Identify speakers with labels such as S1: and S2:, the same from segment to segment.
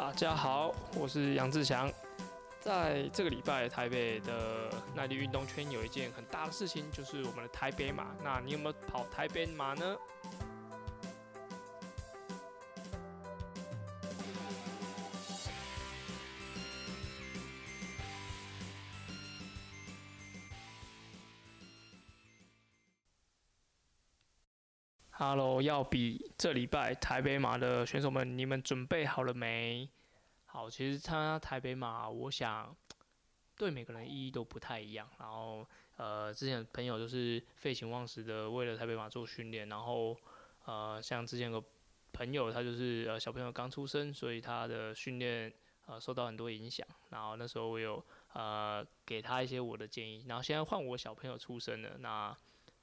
S1: 大家好，我是杨志祥。在这个礼拜，台北的耐力运动圈有一件很大的事情，就是我们的台北马。那你有没有跑台北马呢？Hello，要比这礼拜台北马的选手们，你们准备好了没？好，其实参加台北马，我想对每个人意义都不太一样。然后，呃，之前朋友就是废寝忘食的为了台北马做训练。然后，呃，像之前有个朋友，他就是呃小朋友刚出生，所以他的训练呃受到很多影响。然后那时候我有呃给他一些我的建议。然后现在换我小朋友出生了，那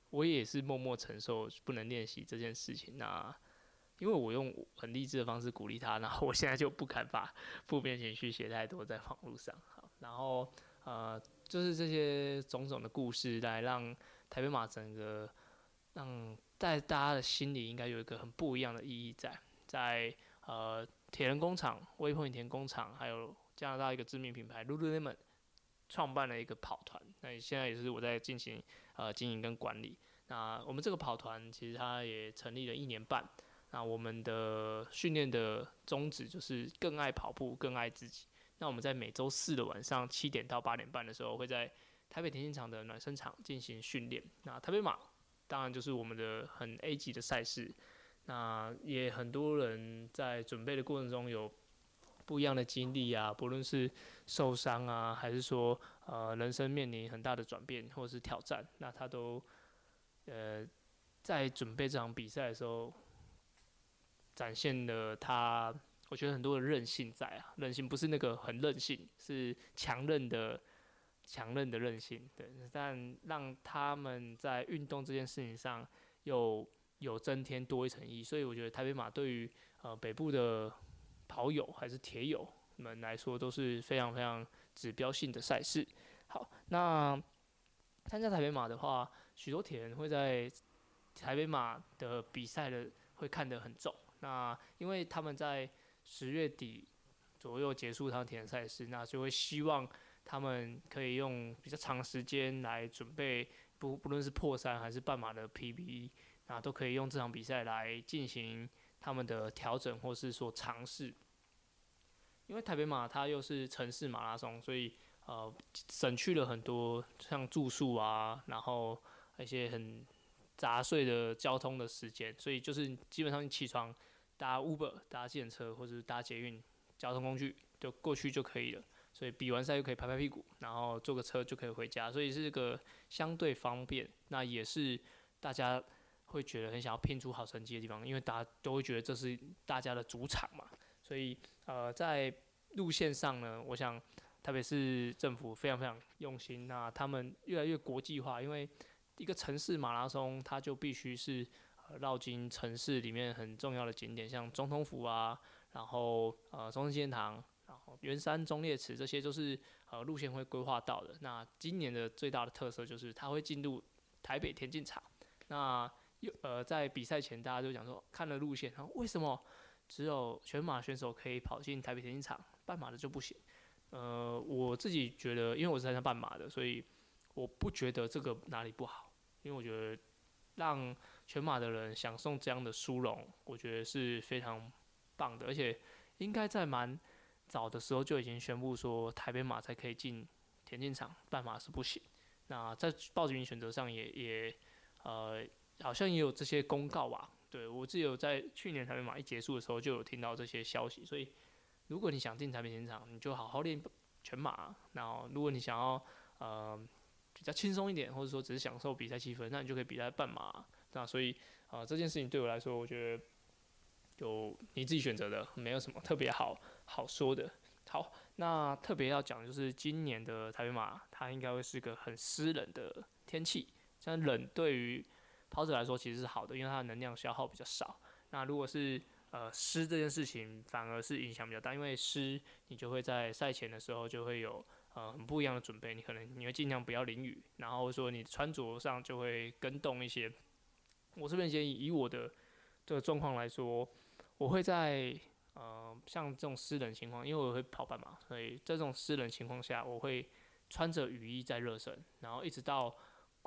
S1: 我也是默默承受不能练习这件事情。那因为我用很励志的方式鼓励他，然后我现在就不敢把负面情绪写太多在网络上。好，然后呃，就是这些种种的故事来让台北马整个让在大家的心里应该有一个很不一样的意义在，在呃铁人工厂、微碰田工厂，还有加拿大一个知名品牌 Lululemon 创办了一个跑团，那现在也是我在进行呃经营跟管理。那我们这个跑团其实它也成立了一年半。那我们的训练的宗旨就是更爱跑步，更爱自己。那我们在每周四的晚上七点到八点半的时候，会在台北田径场的暖身场进行训练。那台北马当然就是我们的很 A 级的赛事。那也很多人在准备的过程中有不一样的经历啊，不论是受伤啊，还是说呃人生面临很大的转变或是挑战，那他都呃在准备这场比赛的时候。展现了他，我觉得很多的韧性在啊，韧性不是那个很韧性，是强韧的、强韧的韧性。对，但让他们在运动这件事情上又有增添多一层意义。所以我觉得台北马对于呃北部的跑友还是铁友们来说都是非常非常指标性的赛事。好，那参加台北马的话，许多铁人会在台北马的比赛的会看得很重。那因为他们在十月底左右结束他们田赛事，那就会希望他们可以用比较长时间来准备，不不论是破三还是半马的 PB，那都可以用这场比赛来进行他们的调整或是说尝试。因为台北马它又是城市马拉松，所以呃省去了很多像住宿啊，然后一些很。杂碎的交通的时间，所以就是基本上你起床搭 Uber、搭计程车或者搭捷运交通工具就过去就可以了。所以比完赛就可以拍拍屁股，然后坐个车就可以回家，所以是个相对方便。那也是大家会觉得很想要拼出好成绩的地方，因为大家都会觉得这是大家的主场嘛。所以呃，在路线上呢，我想特别是政府非常非常用心，那他们越来越国际化，因为。一个城市马拉松，它就必须是呃绕经城市里面很重要的景点，像总统府啊，然后呃中正纪念堂，然后圆山忠烈祠，这些都是呃路线会规划到的。那今年的最大的特色就是它会进入台北田径场。那呃在比赛前，大家就讲说看了路线，然后为什么只有全马选手可以跑进台北田径场，半马的就不行？呃，我自己觉得，因为我是参加半马的，所以我不觉得这个哪里不好。因为我觉得让全马的人享受这样的殊荣，我觉得是非常棒的，而且应该在蛮早的时候就已经宣布说，台北马才可以进田径场，半马是不行。那在报名选择上也也呃，好像也有这些公告吧。对我自己有在去年台北马一结束的时候就有听到这些消息，所以如果你想进台北现场，你就好好练全马。然后如果你想要呃。比较轻松一点，或者说只是享受比赛气氛，那你就可以比赛半马。那所以啊，这件事情对我来说，我觉得有你自己选择的，没有什么特别好好说的。好，那特别要讲就是今年的台北马，它应该会是个很湿冷的天气。像冷对于跑者来说其实是好的，因为它的能量消耗比较少。那如果是呃湿这件事情，反而是影响比较大，因为湿你就会在赛前的时候就会有。呃，很不一样的准备，你可能你会尽量不要淋雨，然后说你穿着上就会跟动一些。我这边建议，以我的这个状况来说，我会在呃，像这种湿冷情况，因为我会跑半马，所以在这种湿冷情况下，我会穿着雨衣在热身，然后一直到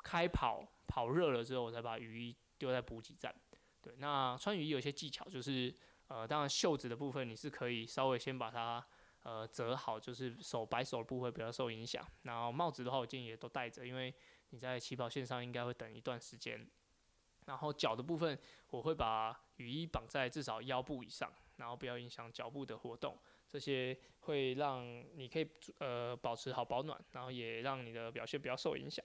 S1: 开跑跑热了之后，我才把雨衣丢在补给站。对，那穿雨衣有些技巧，就是呃，当然袖子的部分你是可以稍微先把它呃折好，就是手摆手的部分不要受影响。然后帽子的话，我建议也都戴着，因为你在起跑线上应该会等一段时间。然后脚的部分，我会把雨衣绑在至少腰部以上，然后不要影响脚部的活动，这些会让你可以呃保持好保暖，然后也让你的表现不要受影响。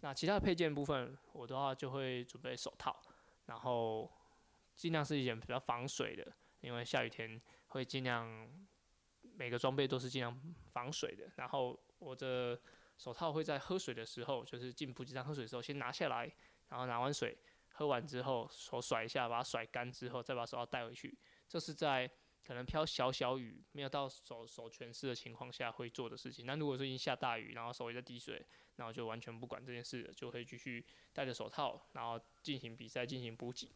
S1: 那其他的配件部分，我的话就会准备手套，然后尽量是一件比较防水的，因为下雨天会尽量每个装备都是尽量防水的。然后我的手套会在喝水的时候，就是进补给站喝水的时候先拿下来，然后拿完水。喝完之后，手甩一下，把它甩干之后，再把手套带回去。这是在可能飘小小雨，没有到手手全湿的情况下会做的事情。那如果说已经下大雨，然后手也在滴水，然后就完全不管这件事了，就会继续戴着手套，然后进行比赛，进行补给。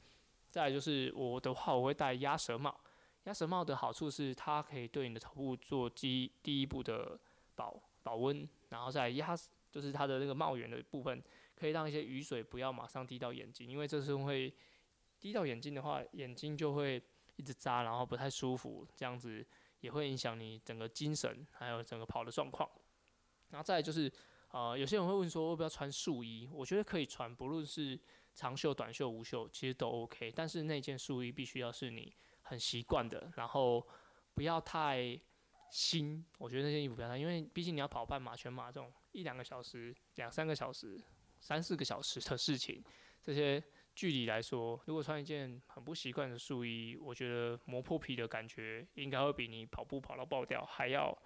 S1: 再来就是我的话，我会戴鸭舌帽。鸭舌帽的好处是它可以对你的头部做第第一步的保保温，然后再压，就是它的那个帽檐的部分。可以让一些雨水不要马上滴到眼睛，因为这是会滴到眼睛的话，眼睛就会一直扎，然后不太舒服，这样子也会影响你整个精神，还有整个跑的状况。然后再就是，呃，有些人会问说，要不要穿束衣？我觉得可以穿，不论是长袖、短袖、无袖，其实都 OK。但是那件束衣必须要是你很习惯的，然后不要太新。我觉得那件衣服不要太，因为毕竟你要跑半马、全马这种一两个小时、两三个小时。三四个小时的事情，这些距离来说，如果穿一件很不习惯的束衣，我觉得磨破皮的感觉应该会比你跑步跑到爆掉还要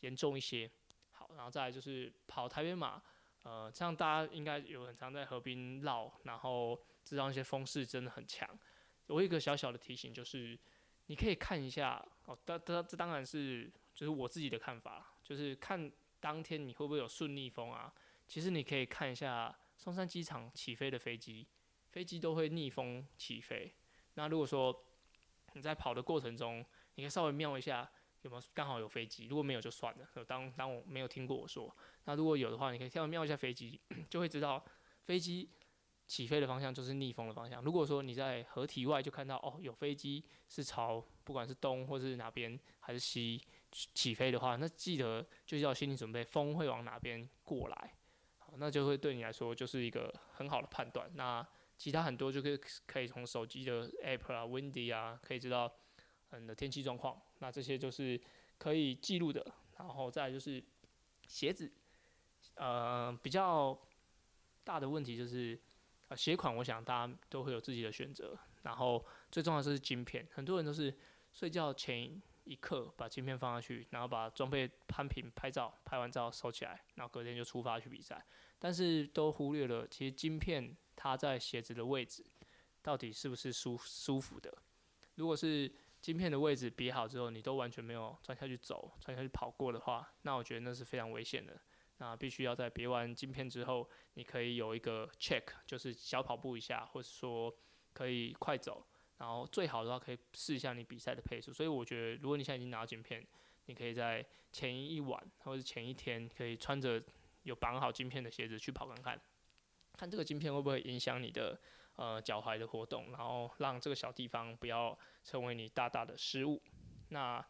S1: 严重一些。好，然后再来就是跑台北马，呃，这样大家应该有很常在河边绕，然后知道那些风势真的很强。我有一个小小的提醒就是，你可以看一下哦，当当这当然是就是我自己的看法，就是看当天你会不会有顺逆风啊。其实你可以看一下松山机场起飞的飞机，飞机都会逆风起飞。那如果说你在跑的过程中，你可以稍微瞄一下有没有刚好有飞机，如果没有就算了。当当我没有听过我说，那如果有的话，你可以稍微瞄一下飞机，就会知道飞机起飞的方向就是逆风的方向。如果说你在河体外就看到哦有飞机是朝不管是东或是哪边还是西起飞的话，那记得就要心理准备风会往哪边过来。好那就会对你来说就是一个很好的判断。那其他很多就可以可以从手机的 app 啊，windy 啊，可以知道嗯的天气状况。那这些就是可以记录的。然后再就是鞋子，呃，比较大的问题就是呃鞋款，我想大家都会有自己的选择。然后最重要就是晶片，很多人都是睡觉前。一刻把镜片放下去，然后把装备攀平拍照，拍完照收起来，然后隔天就出发去比赛。但是都忽略了，其实晶片它在鞋子的位置到底是不是舒舒服的？如果是镜片的位置别好之后，你都完全没有穿下去走、穿下去跑过的话，那我觉得那是非常危险的。那必须要在别完镜片之后，你可以有一个 check，就是小跑步一下，或者说可以快走。然后最好的话可以试一下你比赛的配速，所以我觉得如果你现在已经拿到镜片，你可以在前一晚或者前一天可以穿着有绑好镜片的鞋子去跑看看，看这个晶片会不会影响你的呃脚踝的活动，然后让这个小地方不要成为你大大的失误。那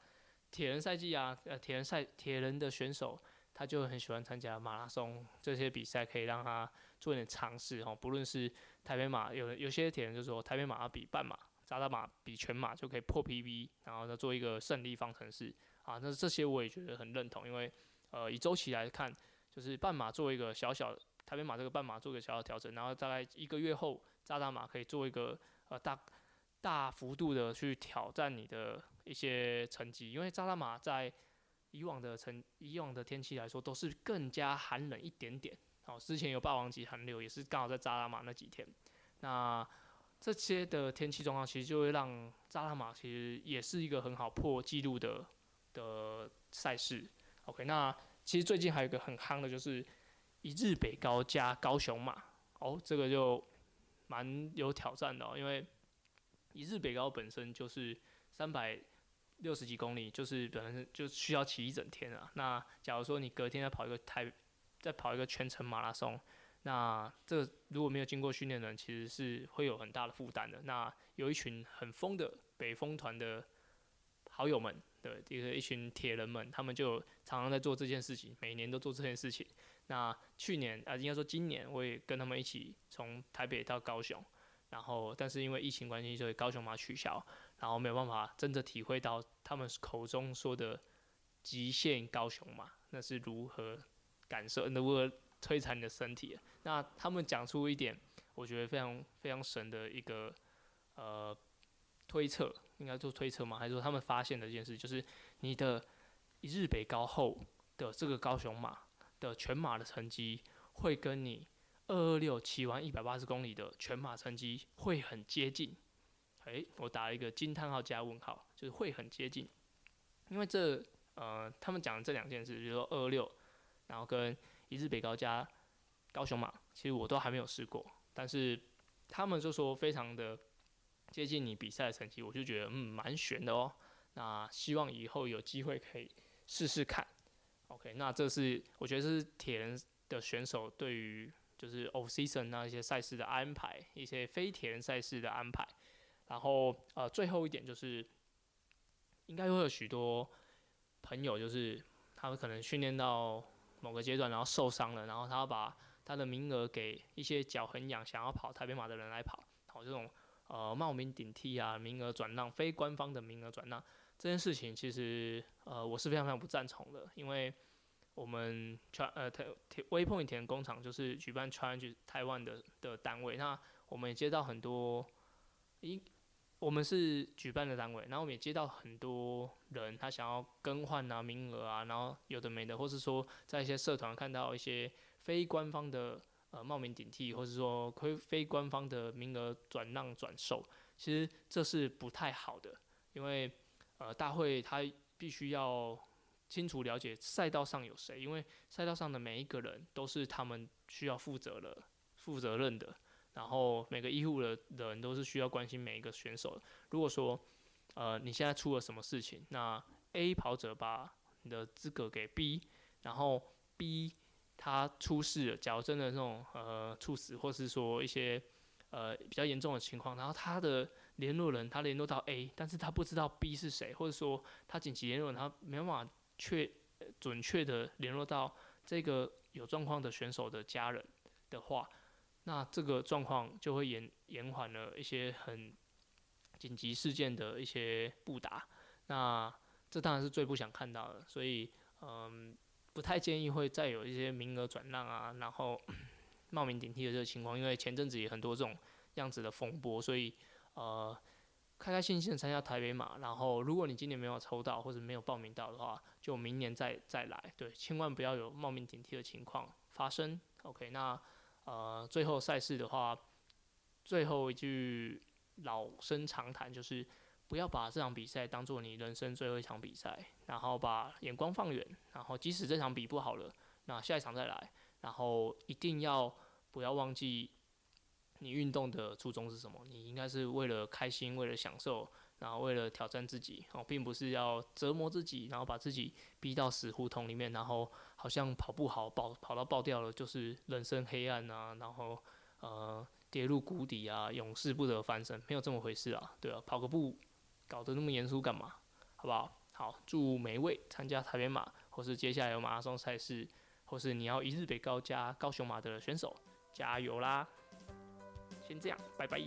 S1: 铁人赛季啊，呃铁人赛铁人的选手他就很喜欢参加马拉松这些比赛，可以让他做一点尝试哦，不论是台北马，有有些铁人就说台北马要比半马。扎达马比全马就可以破 PB，然后呢做一个胜利方程式啊，那这些我也觉得很认同，因为呃以周期来看，就是半马作为一个小小台北马这个半马做一个小小调整，然后大概一个月后扎达马可以做一个呃大大幅度的去挑战你的一些成绩，因为扎达马在以往的成以往的天气来说都是更加寒冷一点点，好之前有霸王级寒流也是刚好在扎达马那几天，那。这些的天气状况，其实就会让扎拉马其实也是一个很好破纪录的的赛事。OK，那其实最近还有一个很夯的，就是一日北高加高雄马。哦，这个就蛮有挑战的，因为一日北高本身就是三百六十几公里，就是本身就需要骑一整天啊。那假如说你隔天再跑一个台，再跑一个全程马拉松，那这如果没有经过训练的，其实是会有很大的负担的。那有一群很疯的北风团的好友们，对，一个一群铁人们，他们就常常在做这件事情，每年都做这件事情。那去年啊，应该说今年，我也跟他们一起从台北到高雄，然后但是因为疫情关系，所以高雄马取消，然后没有办法真的体会到他们口中说的极限高雄马，那是如何感受，如何摧残你的身体。那他们讲出一点，我觉得非常非常神的一个呃推测，应该做推测吗？还是说他们发现的一件事，就是你的日北高后的这个高雄马。的全马的成绩会跟你二二六骑完一百八十公里的全马成绩会很接近，诶，我打了一个惊叹号加问号，就是会很接近，因为这呃他们讲的这两件事，比如说二二六，然后跟一日北高加高雄马，其实我都还没有试过，但是他们就说非常的接近你比赛的成绩，我就觉得嗯蛮悬的哦，那希望以后有机会可以试试看。OK，那这是我觉得是铁人的选手对于就是 off season 那一些赛事的安排，一些非铁人赛事的安排。然后呃，最后一点就是，应该会有许多朋友，就是他们可能训练到某个阶段，然后受伤了，然后他把他的名额给一些脚很痒、想要跑台北马的人来跑，跑这种呃冒名顶替啊，名额转让，非官方的名额转让。这件事情其实，呃，我是非常非常不赞同的，因为我们川呃台微碰一田工厂就是举办 challenge 台湾的的单位，那我们也接到很多，一我们是举办的单位，然后我们也接到很多人他想要更换啊名额啊，然后有的没的，或是说在一些社团看到一些非官方的呃冒名顶替，或是说非非官方的名额转让转售，其实这是不太好的，因为。呃，大会他必须要清楚了解赛道上有谁，因为赛道上的每一个人都是他们需要负责的、负责任的。然后每个医护的人都是需要关心每一个选手的。如果说，呃，你现在出了什么事情，那 A 跑者把你的资格给 B，然后 B 他出事了，假如真的那种呃猝死，或是说一些呃比较严重的情况，然后他的。联络人他联络到 A，但是他不知道 B 是谁，或者说他紧急联络他没办法确准确的联络到这个有状况的选手的家人的话，那这个状况就会延延缓了一些很紧急事件的一些布达，那这当然是最不想看到的，所以嗯，不太建议会再有一些名额转让啊，然后 冒名顶替的这个情况，因为前阵子也很多这种样子的风波，所以。呃，开开心心的参加台北马，然后如果你今年没有抽到或者没有报名到的话，就明年再再来，对，千万不要有冒名顶替的情况发生。OK，那呃，最后赛事的话，最后一句老生常谈就是，不要把这场比赛当做你人生最后一场比赛，然后把眼光放远，然后即使这场比不好了，那下一场再来，然后一定要不要忘记。你运动的初衷是什么？你应该是为了开心，为了享受，然后为了挑战自己哦，并不是要折磨自己，然后把自己逼到死胡同里面，然后好像跑不好，爆跑到爆掉了，就是人生黑暗啊，然后呃跌入谷底啊，永世不得翻身，没有这么回事啊，对啊，跑个步搞得那么严肃干嘛？好不好？好，祝每一位参加台北马或是接下来有马拉松赛事，或是你要一日北高加高雄马的选手加油啦！先这样，拜拜。